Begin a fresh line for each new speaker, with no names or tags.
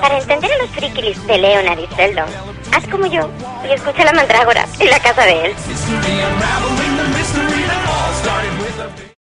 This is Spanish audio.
Para entender a los frikis de Leonard y Sheldon, haz como yo y escucha la mandrágora en la casa de él.